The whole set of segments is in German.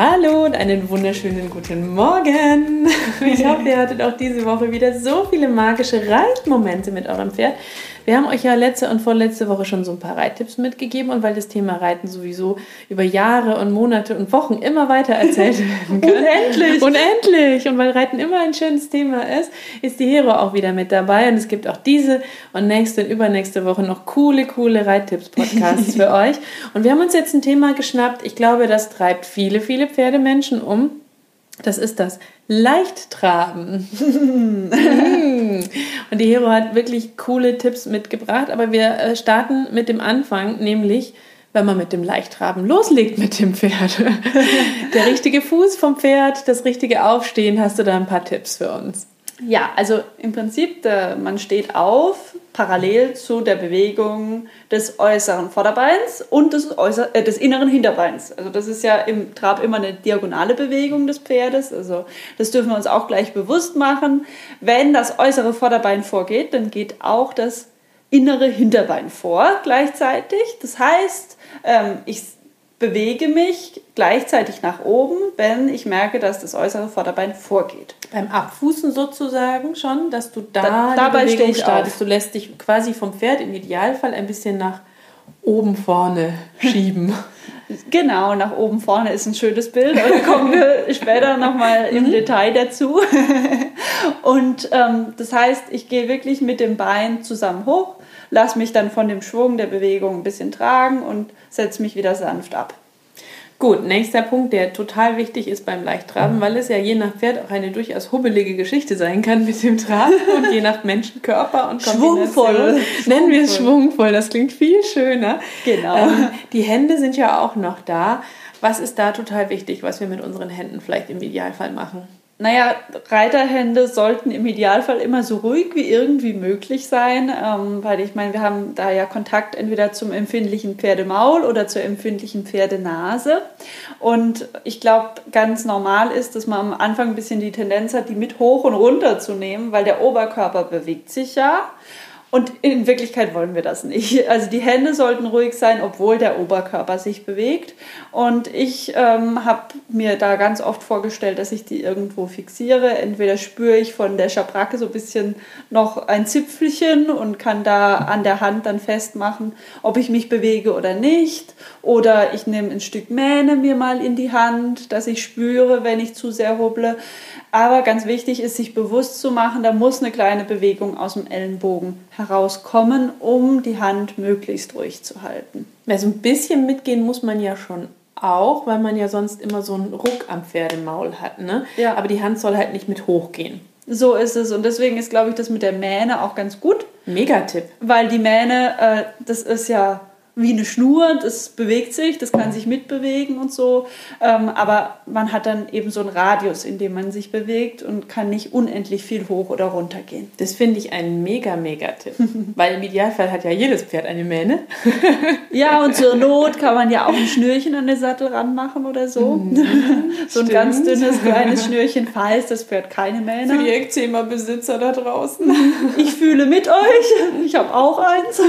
Hallo und einen wunderschönen guten Morgen. Ich hoffe, ihr hattet auch diese Woche wieder so viele magische Reitmomente mit eurem Pferd. Wir haben euch ja letzte und vorletzte Woche schon so ein paar Reittipps mitgegeben und weil das Thema Reiten sowieso über Jahre und Monate und Wochen immer weiter erzählt werden kann. Unendlich! Unendlich! Und weil Reiten immer ein schönes Thema ist, ist die Hero auch wieder mit dabei und es gibt auch diese und nächste und übernächste Woche noch coole, coole Reittipps-Podcasts für euch. Und wir haben uns jetzt ein Thema geschnappt. Ich glaube, das treibt viele, viele Pferdemenschen um. Das ist das Leichttraben. und die Hero hat wirklich coole Tipps mitgebracht, aber wir äh, starten mit dem Anfang, nämlich wenn man mit dem Leichttraben loslegt mit dem Pferd. Der richtige Fuß vom Pferd, das richtige Aufstehen, hast du da ein paar Tipps für uns? Ja, also im Prinzip, man steht auf, parallel zu der Bewegung des äußeren Vorderbeins und des, äußer, äh, des inneren Hinterbeins. Also das ist ja im Trab immer eine diagonale Bewegung des Pferdes. Also das dürfen wir uns auch gleich bewusst machen. Wenn das äußere Vorderbein vorgeht, dann geht auch das innere Hinterbein vor gleichzeitig. Das heißt, ähm, ich bewege mich gleichzeitig nach oben, wenn ich merke, dass das äußere Vorderbein vorgeht. Beim Abfußen sozusagen schon, dass du da, da dabei Bewegung startest. Auf. Du lässt dich quasi vom Pferd im Idealfall ein bisschen nach oben vorne schieben. Genau, nach oben vorne ist ein schönes Bild. Da kommen wir später nochmal im mhm. Detail dazu. Und ähm, das heißt, ich gehe wirklich mit dem Bein zusammen hoch, lasse mich dann von dem Schwung der Bewegung ein bisschen tragen und setze mich wieder sanft ab. Gut, nächster Punkt, der total wichtig ist beim Leichttraben, weil es ja je nach Pferd auch eine durchaus hubbelige Geschichte sein kann mit dem Traben und je nach Menschenkörper und Schwungvoll. Nennen wir es schwungvoll, das klingt viel schöner. Genau. Ähm, die Hände sind ja auch noch da. Was ist da total wichtig, was wir mit unseren Händen vielleicht im Idealfall machen? Naja, Reiterhände sollten im Idealfall immer so ruhig wie irgendwie möglich sein, ähm, weil ich meine, wir haben da ja Kontakt entweder zum empfindlichen Pferdemaul oder zur empfindlichen Pferdenase. Und ich glaube, ganz normal ist, dass man am Anfang ein bisschen die Tendenz hat, die mit hoch und runter zu nehmen, weil der Oberkörper bewegt sich ja. Und in Wirklichkeit wollen wir das nicht. Also die Hände sollten ruhig sein, obwohl der Oberkörper sich bewegt. Und ich ähm, habe mir da ganz oft vorgestellt, dass ich die irgendwo fixiere. Entweder spüre ich von der Schabracke so ein bisschen noch ein Zipfelchen und kann da an der Hand dann festmachen, ob ich mich bewege oder nicht. Oder ich nehme ein Stück Mähne mir mal in die Hand, dass ich spüre, wenn ich zu sehr hobble. Aber ganz wichtig ist, sich bewusst zu machen, da muss eine kleine Bewegung aus dem Ellenbogen herauskommen, um die Hand möglichst ruhig zu halten. Also ein bisschen mitgehen muss man ja schon auch, weil man ja sonst immer so einen Ruck am Pferdemaul hat. Ne? Ja. Aber die Hand soll halt nicht mit hochgehen. So ist es. Und deswegen ist, glaube ich, das mit der Mähne auch ganz gut. Megatipp. Weil die Mähne, äh, das ist ja wie eine Schnur, das bewegt sich, das kann sich mitbewegen und so. Ähm, aber man hat dann eben so einen Radius, in dem man sich bewegt und kann nicht unendlich viel hoch oder runter gehen. Das finde ich ein mega, mega Tipp. Weil im Idealfall hat ja jedes Pferd eine Mähne. ja, und zur Not kann man ja auch ein Schnürchen an den Sattel ranmachen oder so. Mhm, so ein stimmt. ganz dünnes, kleines Schnürchen, falls das Pferd keine Mähne Für die Ekzema-Besitzer da draußen. ich fühle mit euch. Ich habe auch eins.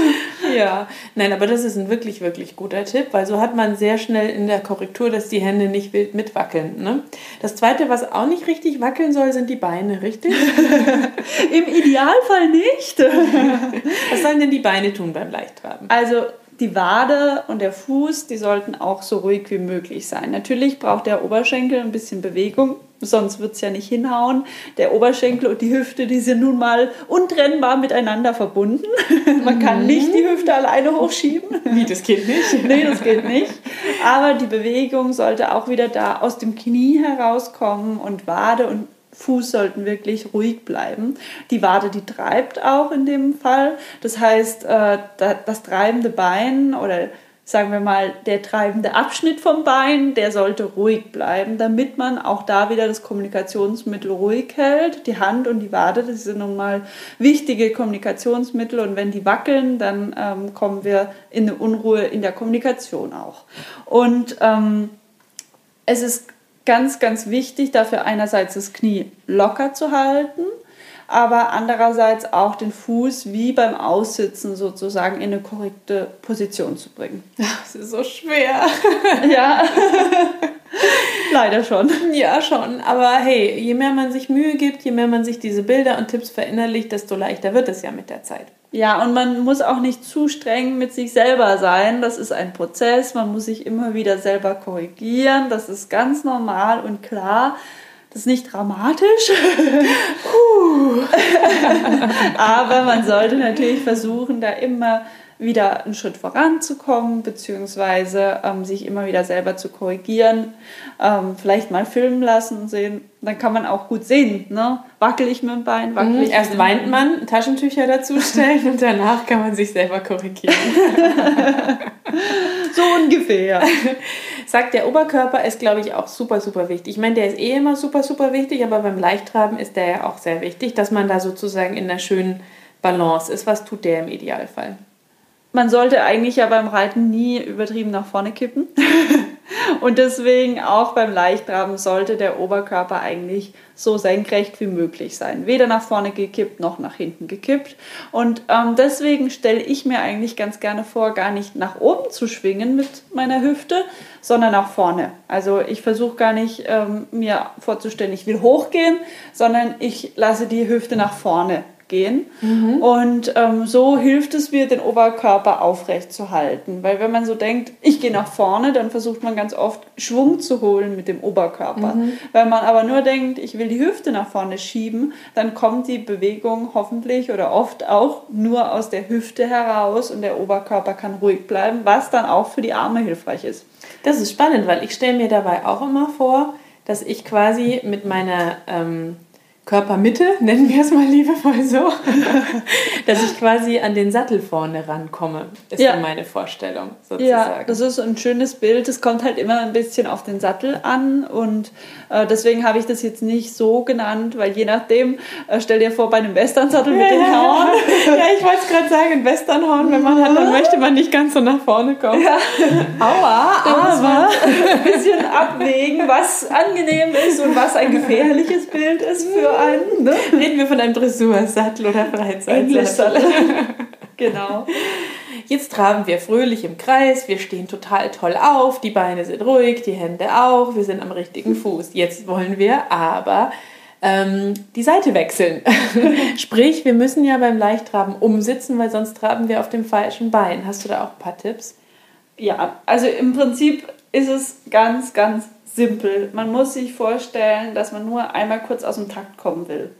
Ja, nein, aber das ist ein wirklich, wirklich guter Tipp, weil so hat man sehr schnell in der Korrektur, dass die Hände nicht wild mitwackeln. Ne? Das Zweite, was auch nicht richtig wackeln soll, sind die Beine, richtig? Im Idealfall nicht. was sollen denn die Beine tun beim Leichttraben? Also die Wade und der Fuß, die sollten auch so ruhig wie möglich sein. Natürlich braucht der Oberschenkel ein bisschen Bewegung, sonst wird es ja nicht hinhauen. Der Oberschenkel und die Hüfte, die sind nun mal untrennbar miteinander verbunden. Man kann nicht die Hüfte alleine hochschieben. Wie, das geht nicht? nee, das geht nicht. Aber die Bewegung sollte auch wieder da aus dem Knie herauskommen und Wade und Fuß sollten wirklich ruhig bleiben. Die Wade, die treibt auch in dem Fall. Das heißt, äh, das treibende Bein oder sagen wir mal, der treibende Abschnitt vom Bein, der sollte ruhig bleiben, damit man auch da wieder das Kommunikationsmittel ruhig hält. Die Hand und die Wade, das sind nun mal wichtige Kommunikationsmittel und wenn die wackeln, dann ähm, kommen wir in eine Unruhe in der Kommunikation auch. Und ähm, es ist ganz, ganz wichtig, dafür einerseits das Knie locker zu halten, aber andererseits auch den Fuß wie beim Aussitzen sozusagen in eine korrekte Position zu bringen. Das ist so schwer. Ja. Leider schon. Ja, schon. Aber hey, je mehr man sich Mühe gibt, je mehr man sich diese Bilder und Tipps verinnerlicht, desto leichter wird es ja mit der Zeit. Ja, und man muss auch nicht zu streng mit sich selber sein. Das ist ein Prozess. Man muss sich immer wieder selber korrigieren. Das ist ganz normal und klar. Das ist nicht dramatisch. Aber man sollte natürlich versuchen, da immer wieder einen Schritt voranzukommen, beziehungsweise ähm, sich immer wieder selber zu korrigieren, ähm, vielleicht mal filmen lassen und sehen, dann kann man auch gut sehen, ne? wackel ich mit dem Bein, wackel mhm, ich Erst weint man, Taschentücher dazu stellen und danach kann man sich selber korrigieren. so ungefähr. Sagt der Oberkörper ist, glaube ich, auch super, super wichtig. Ich meine, der ist eh immer super, super wichtig, aber beim Leichttraben ist der ja auch sehr wichtig, dass man da sozusagen in einer schönen Balance ist. Was tut der im Idealfall? man sollte eigentlich ja beim Reiten nie übertrieben nach vorne kippen. Und deswegen auch beim Leichtraben sollte der Oberkörper eigentlich so senkrecht wie möglich sein. Weder nach vorne gekippt noch nach hinten gekippt. Und ähm, deswegen stelle ich mir eigentlich ganz gerne vor, gar nicht nach oben zu schwingen mit meiner Hüfte, sondern nach vorne. Also ich versuche gar nicht ähm, mir vorzustellen, ich will hochgehen, sondern ich lasse die Hüfte nach vorne gehen. Mhm. Und ähm, so hilft es mir, den Oberkörper aufrecht zu halten. Weil wenn man so denkt, ich gehe nach vorne, dann versucht man ganz oft Schwung zu holen mit dem Oberkörper. Mhm. Wenn man aber nur denkt, ich will die Hüfte nach vorne schieben, dann kommt die Bewegung hoffentlich oder oft auch nur aus der Hüfte heraus und der Oberkörper kann ruhig bleiben, was dann auch für die Arme hilfreich ist. Das ist spannend, weil ich stelle mir dabei auch immer vor, dass ich quasi mit meiner ähm, Körpermitte, nennen wir es mal liebevoll so, dass ich quasi an den Sattel vorne rankomme, ist ja. meine Vorstellung sozusagen. Ja, das ist ein schönes Bild. Es kommt halt immer ein bisschen auf den Sattel an und äh, deswegen habe ich das jetzt nicht so genannt, weil je nachdem, äh, stell dir vor, bei einem Western-Sattel mit ja, den Horn. Ja, ich wollte es gerade sagen, ein Westernhorn, wenn man hat, dann möchte man nicht ganz so nach vorne kommen. Ja. Aua, aber ein bisschen abwägen, was angenehm ist und was ein gefährliches Bild ist für einen. Ne? Reden wir von einem Dressursattel oder Freizeitsattel. genau. Jetzt traben wir fröhlich im Kreis, wir stehen total toll auf, die Beine sind ruhig, die Hände auch, wir sind am richtigen Fuß. Jetzt wollen wir aber ähm, die Seite wechseln. Sprich, wir müssen ja beim Leichttraben umsitzen, weil sonst traben wir auf dem falschen Bein. Hast du da auch ein paar Tipps? Ja, also im Prinzip ist es ganz, ganz simpel. Man muss sich vorstellen, dass man nur einmal kurz aus dem Takt kommen will.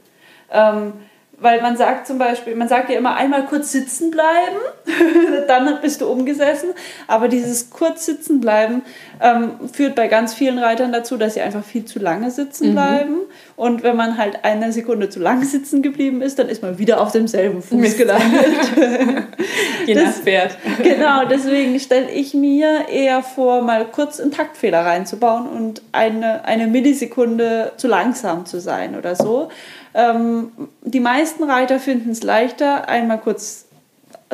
Ähm, weil man sagt zum Beispiel, man sagt ja immer einmal kurz sitzen bleiben, dann bist du umgesessen. Aber dieses kurz sitzen bleiben ähm, führt bei ganz vielen Reitern dazu, dass sie einfach viel zu lange sitzen mhm. bleiben. Und wenn man halt eine Sekunde zu lang sitzen geblieben ist, dann ist man wieder auf demselben Fuß Mist. gelandet. Je nach Pferd. genau, deswegen stelle ich mir eher vor, mal kurz einen Taktfehler reinzubauen und eine, eine Millisekunde zu langsam zu sein oder so. Ähm, die meisten Reiter finden es leichter, einmal kurz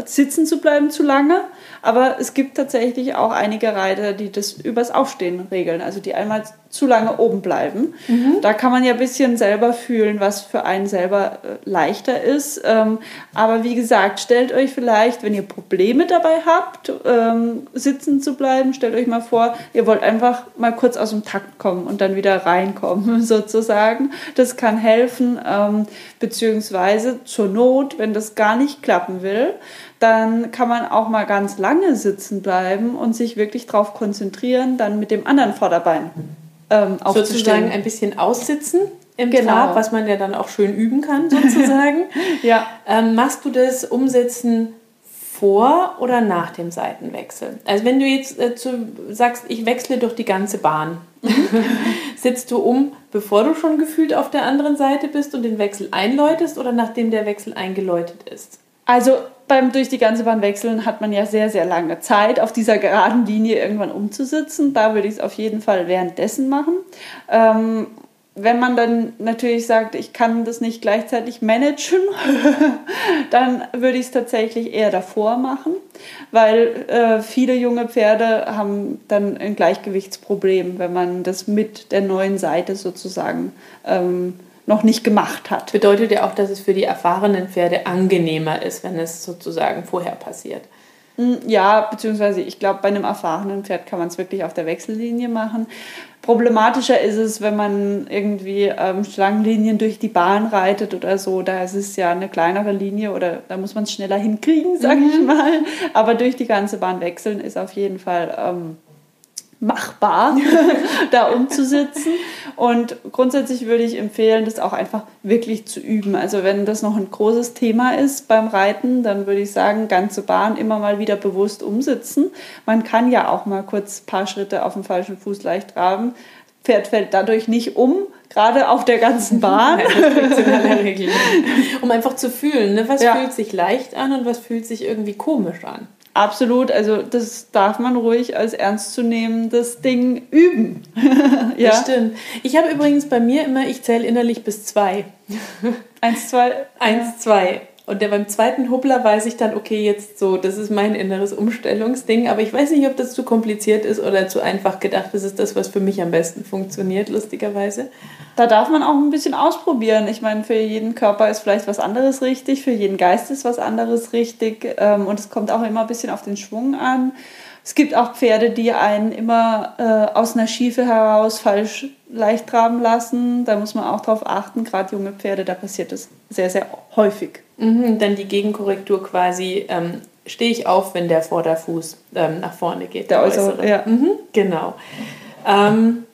sitzen zu bleiben zu lange, aber es gibt tatsächlich auch einige Reiter, die das übers Aufstehen regeln, also die einmal zu lange oben bleiben. Mhm. Da kann man ja ein bisschen selber fühlen, was für einen selber äh, leichter ist. Ähm, aber wie gesagt, stellt euch vielleicht, wenn ihr Probleme dabei habt, ähm, sitzen zu bleiben, stellt euch mal vor, ihr wollt einfach mal kurz aus dem Takt kommen und dann wieder reinkommen, sozusagen. Das kann helfen, ähm, beziehungsweise zur Not, wenn das gar nicht klappen will, dann kann man auch mal ganz lange sitzen bleiben und sich wirklich darauf konzentrieren, dann mit dem anderen Vorderbein ähm, Sozusagen ein bisschen aussitzen im genau. Trab, was man ja dann auch schön üben kann, sozusagen. ja. Ähm, machst du das Umsetzen vor oder nach dem Seitenwechsel? Also wenn du jetzt äh, zu, sagst, ich wechsle durch die ganze Bahn, sitzt du um, bevor du schon gefühlt auf der anderen Seite bist und den Wechsel einläutest oder nachdem der Wechsel eingeläutet ist? Also beim durch die ganze Bahn wechseln hat man ja sehr, sehr lange Zeit, auf dieser geraden Linie irgendwann umzusitzen. Da würde ich es auf jeden Fall währenddessen machen. Ähm, wenn man dann natürlich sagt, ich kann das nicht gleichzeitig managen, dann würde ich es tatsächlich eher davor machen, weil äh, viele junge Pferde haben dann ein Gleichgewichtsproblem, wenn man das mit der neuen Seite sozusagen ähm, noch nicht gemacht hat. Bedeutet ja auch, dass es für die erfahrenen Pferde angenehmer ist, wenn es sozusagen vorher passiert. Hm, ja, beziehungsweise ich glaube, bei einem erfahrenen Pferd kann man es wirklich auf der Wechsellinie machen. Problematischer ist es, wenn man irgendwie ähm, Schlangenlinien durch die Bahn reitet oder so. Da ist es ja eine kleinere Linie oder da muss man es schneller hinkriegen, sage mhm. ich mal. Aber durch die ganze Bahn wechseln ist auf jeden Fall ähm, machbar, da umzusitzen. Und grundsätzlich würde ich empfehlen, das auch einfach wirklich zu üben. Also wenn das noch ein großes Thema ist beim Reiten, dann würde ich sagen, ganze Bahn immer mal wieder bewusst umsitzen. Man kann ja auch mal kurz ein paar Schritte auf dem falschen Fuß leicht traben. Pferd fällt dadurch nicht um, gerade auf der ganzen Bahn. um einfach zu fühlen, ne? was ja. fühlt sich leicht an und was fühlt sich irgendwie komisch an. Absolut, also das darf man ruhig als ernstzunehmendes Ding üben. ja, das stimmt. Ich habe übrigens bei mir immer, ich zähle innerlich bis zwei. Eins, zwei. Eins, zwei. Und der beim zweiten Hubbler weiß ich dann, okay, jetzt so, das ist mein inneres Umstellungsding. Aber ich weiß nicht, ob das zu kompliziert ist oder zu einfach gedacht. Das ist das, was für mich am besten funktioniert, lustigerweise. Da darf man auch ein bisschen ausprobieren. Ich meine, für jeden Körper ist vielleicht was anderes richtig, für jeden Geist ist was anderes richtig. Ähm, und es kommt auch immer ein bisschen auf den Schwung an. Es gibt auch Pferde, die einen immer äh, aus einer Schiefe heraus falsch leicht traben lassen. Da muss man auch drauf achten. Gerade junge Pferde, da passiert das sehr, sehr häufig. Mhm, dann die Gegenkorrektur quasi, ähm, stehe ich auf, wenn der Vorderfuß ähm, nach vorne geht. Der, der äußere, äußere. ja. Mhm, genau. Ähm,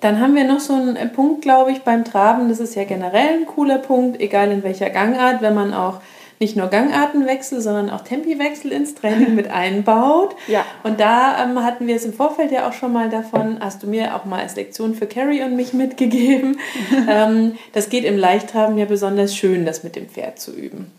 dann haben wir noch so einen Punkt, glaube ich, beim Traben. Das ist ja generell ein cooler Punkt, egal in welcher Gangart, wenn man auch nicht nur Gangartenwechsel, sondern auch Tempiwechsel ins Training mit einbaut. Ja. Und da ähm, hatten wir es im Vorfeld ja auch schon mal davon, hast du mir auch mal als Lektion für Carrie und mich mitgegeben. ähm, das geht im Leichttraben ja besonders schön, das mit dem Pferd zu üben.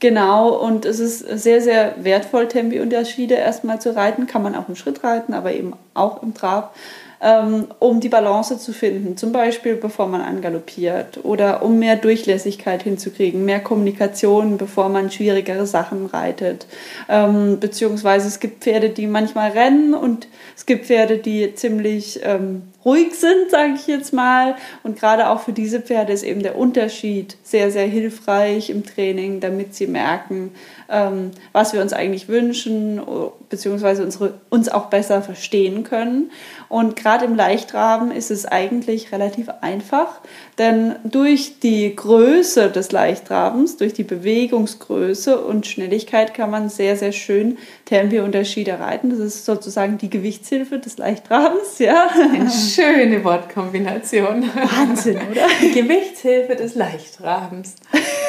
Genau, und es ist sehr, sehr wertvoll, Tempi-Unterschiede erstmal zu reiten. Kann man auch im Schritt reiten, aber eben auch im Trab ähm, um die Balance zu finden, zum Beispiel bevor man angaloppiert oder um mehr Durchlässigkeit hinzukriegen, mehr Kommunikation, bevor man schwierigere Sachen reitet. Ähm, beziehungsweise es gibt Pferde, die manchmal rennen und es gibt Pferde, die ziemlich ähm, ruhig sind, sage ich jetzt mal. Und gerade auch für diese Pferde ist eben der Unterschied sehr, sehr hilfreich im Training, damit sie merken, ähm, was wir uns eigentlich wünschen, beziehungsweise unsere, uns auch besser verstehen können. Und gerade im Leichtraben ist es eigentlich relativ einfach, denn durch die Größe des Leichtrabens, durch die Bewegungsgröße und Schnelligkeit kann man sehr, sehr schön Tempi-Unterschiede reiten. Das ist sozusagen die Gewichtshilfe des Leichtrabens, ja. Eine schöne Wortkombination. Wahnsinn, oder? Die Gewichtshilfe des Leichtrabens.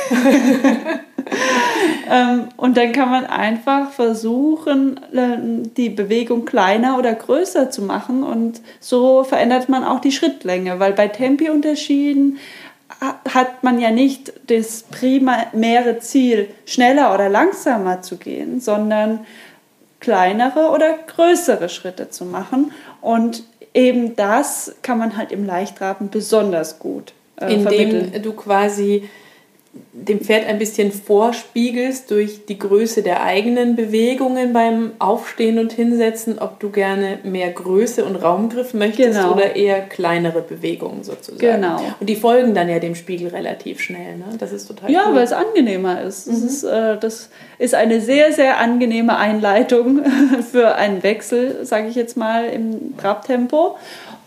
ähm, und dann kann man einfach versuchen, äh, die Bewegung kleiner oder größer zu machen und so verändert man auch die Schrittlänge, weil bei Tempi-Unterschieden hat man ja nicht das primäre Ziel, schneller oder langsamer zu gehen, sondern kleinere oder größere Schritte zu machen. Und eben das kann man halt im Leichtraben besonders gut äh, Indem vermitteln. du quasi dem Pferd ein bisschen vorspiegelst durch die Größe der eigenen Bewegungen beim Aufstehen und Hinsetzen, ob du gerne mehr Größe und Raumgriff möchtest Genau. oder eher kleinere Bewegungen sozusagen. Genau. Und die folgen dann ja dem Spiegel relativ schnell. Ne? Das ist total Ja, cool. weil es angenehmer ist. Das, ist äh, das ist eine sehr, sehr angenehme Einleitung für einen Wechsel, sage ich jetzt mal, im Trabtempo.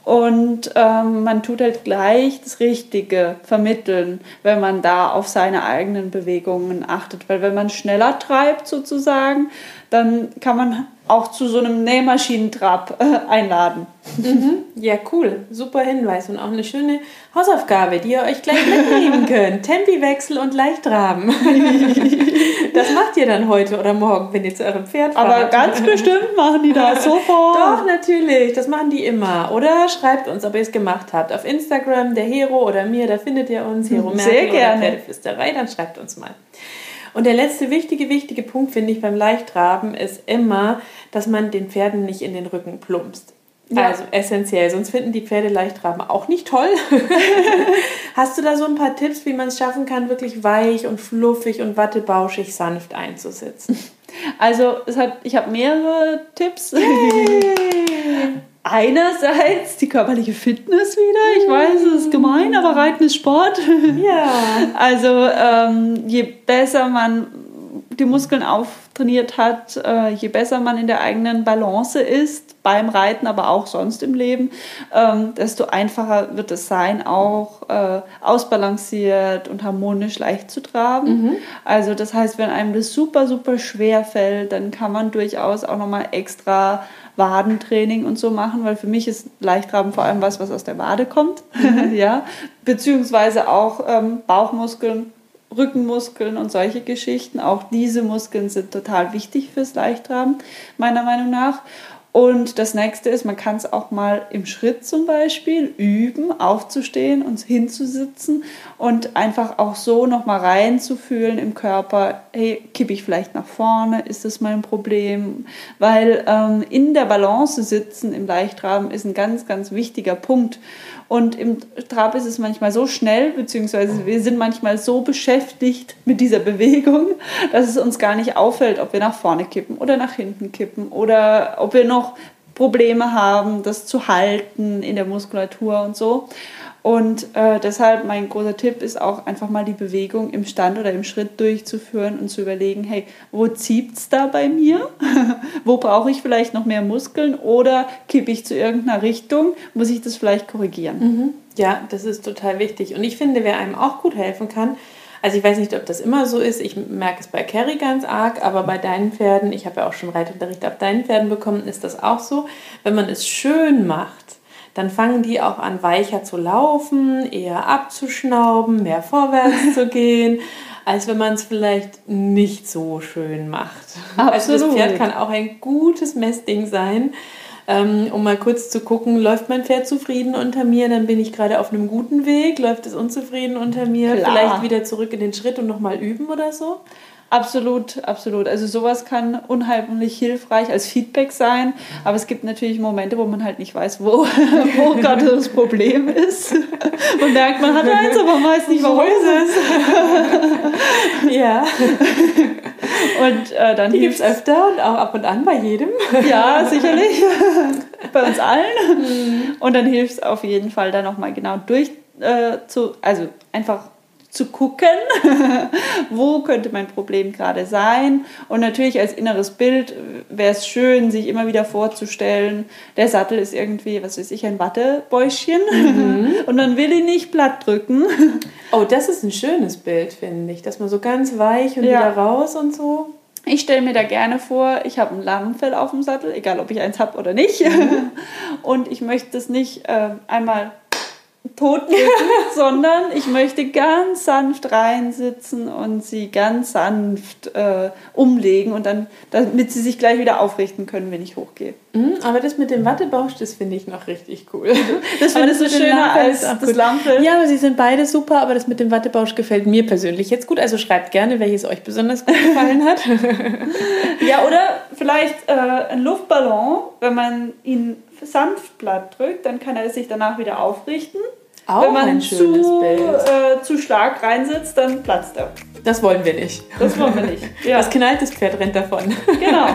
Und ähm, man tut halt gleich das Richtige vermitteln, wenn man da auf seine eigenen Bewegungen achtet. Weil wenn man schneller treibt sozusagen, dann kann man auch zu so einem Nähmaschinentrab äh, einladen. Ja, cool. Super Hinweis und auch eine schöne Hausaufgabe, die ihr euch gleich mitnehmen könnt. Tempiwechsel und Leichtraben. das macht ihr dann heute oder morgen, wenn ihr zu eurem Pferd fahrt. Aber ganz bestimmt machen die das sofort. Doch, natürlich. Das machen die immer. Oder schreibt uns, ob ihr es gemacht habt. Auf Instagram, der Hero oder mir, da findet ihr uns. Hero Sehr Merkel gerne. oder Pferdeflüsterei, dann schreibt uns mal. Und der letzte wichtige, wichtige Punkt, finde ich, beim Leichtraben ist immer, dass man den Pferden nicht in den Rücken plumpst. Ja. Also essentiell, sonst finden die Pferde Leichtraben auch nicht toll. Hast du da so ein paar Tipps, wie man es schaffen kann, wirklich weich und fluffig und wattebauschig sanft einzusitzen? Also es hat, ich habe mehrere Tipps. Einerseits die körperliche Fitness wieder. Ich weiß, es ist gemein, aber Reiten ist Sport. Ja. Also ähm, je besser man die Muskeln auftrainiert hat, äh, je besser man in der eigenen Balance ist, beim Reiten, aber auch sonst im Leben, ähm, desto einfacher wird es sein, auch äh, ausbalanciert und harmonisch leicht zu traben. Also das heißt, wenn einem das super, super schwer fällt, dann kann man durchaus auch nochmal extra Wadentraining und so machen, weil für mich ist Leichtraben vor allem was, was aus der Wade kommt, ja, beziehungsweise auch ähm, Bauchmuskeln, Rückenmuskeln und solche Geschichten. Auch diese Muskeln sind total wichtig fürs Leichtraben, meiner Meinung nach. Und das nächste ist, man kann es auch mal im Schritt zum Beispiel üben, aufzustehen und hinzusitzen und einfach auch so nochmal reinzufühlen im Körper, hey, kippe ich vielleicht nach vorne, ist das mein Problem? Weil ähm, in der Balance sitzen im Leichtraben ist ein ganz, ganz wichtiger Punkt. Und im Trab ist es manchmal so schnell, beziehungsweise wir sind manchmal so beschäftigt mit dieser Bewegung, dass es uns gar nicht auffällt, ob wir nach vorne kippen oder nach hinten kippen oder ob wir noch Probleme haben, das zu halten in der Muskulatur und so. Und äh, deshalb mein großer Tipp ist auch einfach mal die Bewegung im Stand oder im Schritt durchzuführen und zu überlegen, hey, wo zieht's da bei mir? wo brauche ich vielleicht noch mehr Muskeln oder kippe ich zu irgendeiner Richtung? Muss ich das vielleicht korrigieren? Ja, das ist total wichtig. Und ich finde, wer einem auch gut helfen kann, also ich weiß nicht, ob das immer so ist, ich merke es bei Carrie ganz arg, aber bei deinen Pferden, ich habe ja auch schon Reitunterricht ab deinen Pferden bekommen, ist das auch so. Wenn man es schön macht, dann fangen die auch an, weicher zu laufen, eher abzuschnauben, mehr vorwärts zu gehen, als wenn man es vielleicht nicht so schön macht. Also das Absolut. Pferd kann auch ein gutes Messding sein, ähm, um mal kurz zu gucken, läuft mein Pferd zufrieden unter mir, dann bin ich gerade auf einem guten Weg, läuft es unzufrieden unter mir, Klar. vielleicht wieder zurück in den Schritt und nochmal üben oder so. Absolut, absolut. Also sowas kann unheimlich hilfreich als Feedback sein, aber es gibt natürlich Momente, wo man halt nicht weiß, wo, wo gerade das Problem ist. Man merkt, man hat eins, aber man weiß nicht, warum. Ja, Und äh, dann die gibt es öfter und auch ab und an bei jedem. Ja, sicherlich. Bei uns allen. Und dann hilft es auf jeden Fall, da nochmal genau durch äh, zu, also einfach zu gucken, wo könnte mein Problem gerade sein. Und natürlich als inneres Bild wäre es schön, sich immer wieder vorzustellen, der Sattel ist irgendwie, was weiß ich, ein Wattebäuschen. Und dann will ich nicht platt drücken. Oh, das ist ein schönes Bild, finde ich, dass man so ganz weich und Ja. wieder raus und so. Ich stelle mir da gerne vor, ich habe ein Lammfell auf dem Sattel, egal ob ich eins habe oder nicht. Und ich möchte es nicht äh, einmal totdrücken, sondern ich möchte ganz sanft reinsitzen und sie ganz sanft äh, umlegen und dann, damit sie sich gleich wieder aufrichten können, wenn ich hochgehe. Mhm, aber das mit dem Wattebausch, das finde ich noch richtig cool. Das findest du mit dem schöner Lammfell als das. Lammfell? Ja, aber sie sind beide super, aber das mit dem Wattebausch gefällt mir persönlich jetzt gut. Also schreibt gerne, welches euch besonders gut gefallen hat. Ja, oder vielleicht äh, ein Luftballon, wenn man ihn sanft platt drückt, dann kann er sich danach wieder aufrichten. Auch Wenn man ein schönes zu, Bild. äh, zu stark reinsetzt, dann platzt er. Das wollen wir nicht. Das wollen wir nicht. Ja. Das knalltes Pferd rennt davon. Genau.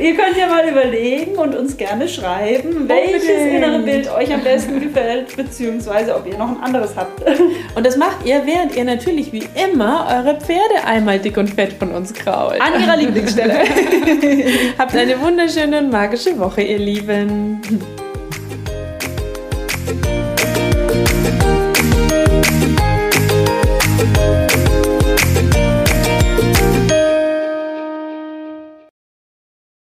Ihr könnt ja mal überlegen und uns gerne schreiben, welches Unbedingt. innere Bild euch am besten gefällt, beziehungsweise ob ihr noch ein anderes habt. Und das macht ihr, während ihr natürlich wie immer eure Pferde einmal dick und fett von uns krault. An ihrer Lieblingsstelle. Habt eine wunderschöne und magische Woche, ihr Lieben.